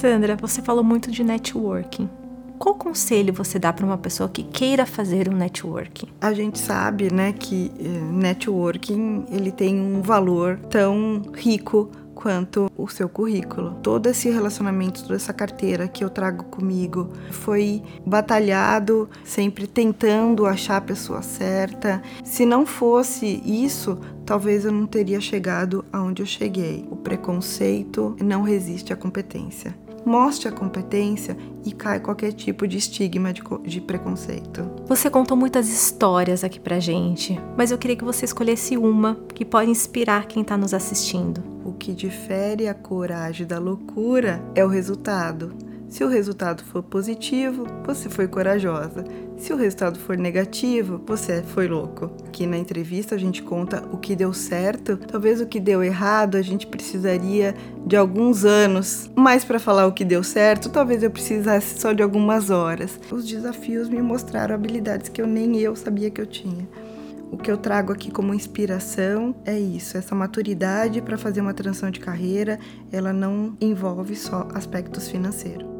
Sandra, você falou muito de networking. Qual conselho você dá para uma pessoa que queira fazer um networking? A gente sabe, né, que eh, networking ele tem um valor tão rico quanto o seu currículo. Todo esse relacionamento, toda essa carteira que eu trago comigo foi batalhado, sempre tentando achar a pessoa certa. Se não fosse isso, talvez eu não teria chegado aonde eu cheguei. O preconceito não resiste à competência mostre a competência e cai qualquer tipo de estigma de, de, preconceito. Você contou muitas histórias aqui pra gente, mas eu queria que você escolhesse uma que pode inspirar quem tá nos assistindo. O que difere a coragem da loucura é o resultado. Se o resultado for positivo, você foi corajosa. Se o resultado for negativo, você foi louco. Aqui na entrevista a gente conta o que deu certo, talvez o que deu errado a gente precisaria de alguns anos, mas para falar o que deu certo, talvez eu precisasse só de algumas horas. Os desafios me mostraram habilidades que eu nem eu sabia que eu tinha. O que eu trago aqui como inspiração é isso, essa maturidade para fazer uma transição de carreira, ela não envolve só aspectos financeiros.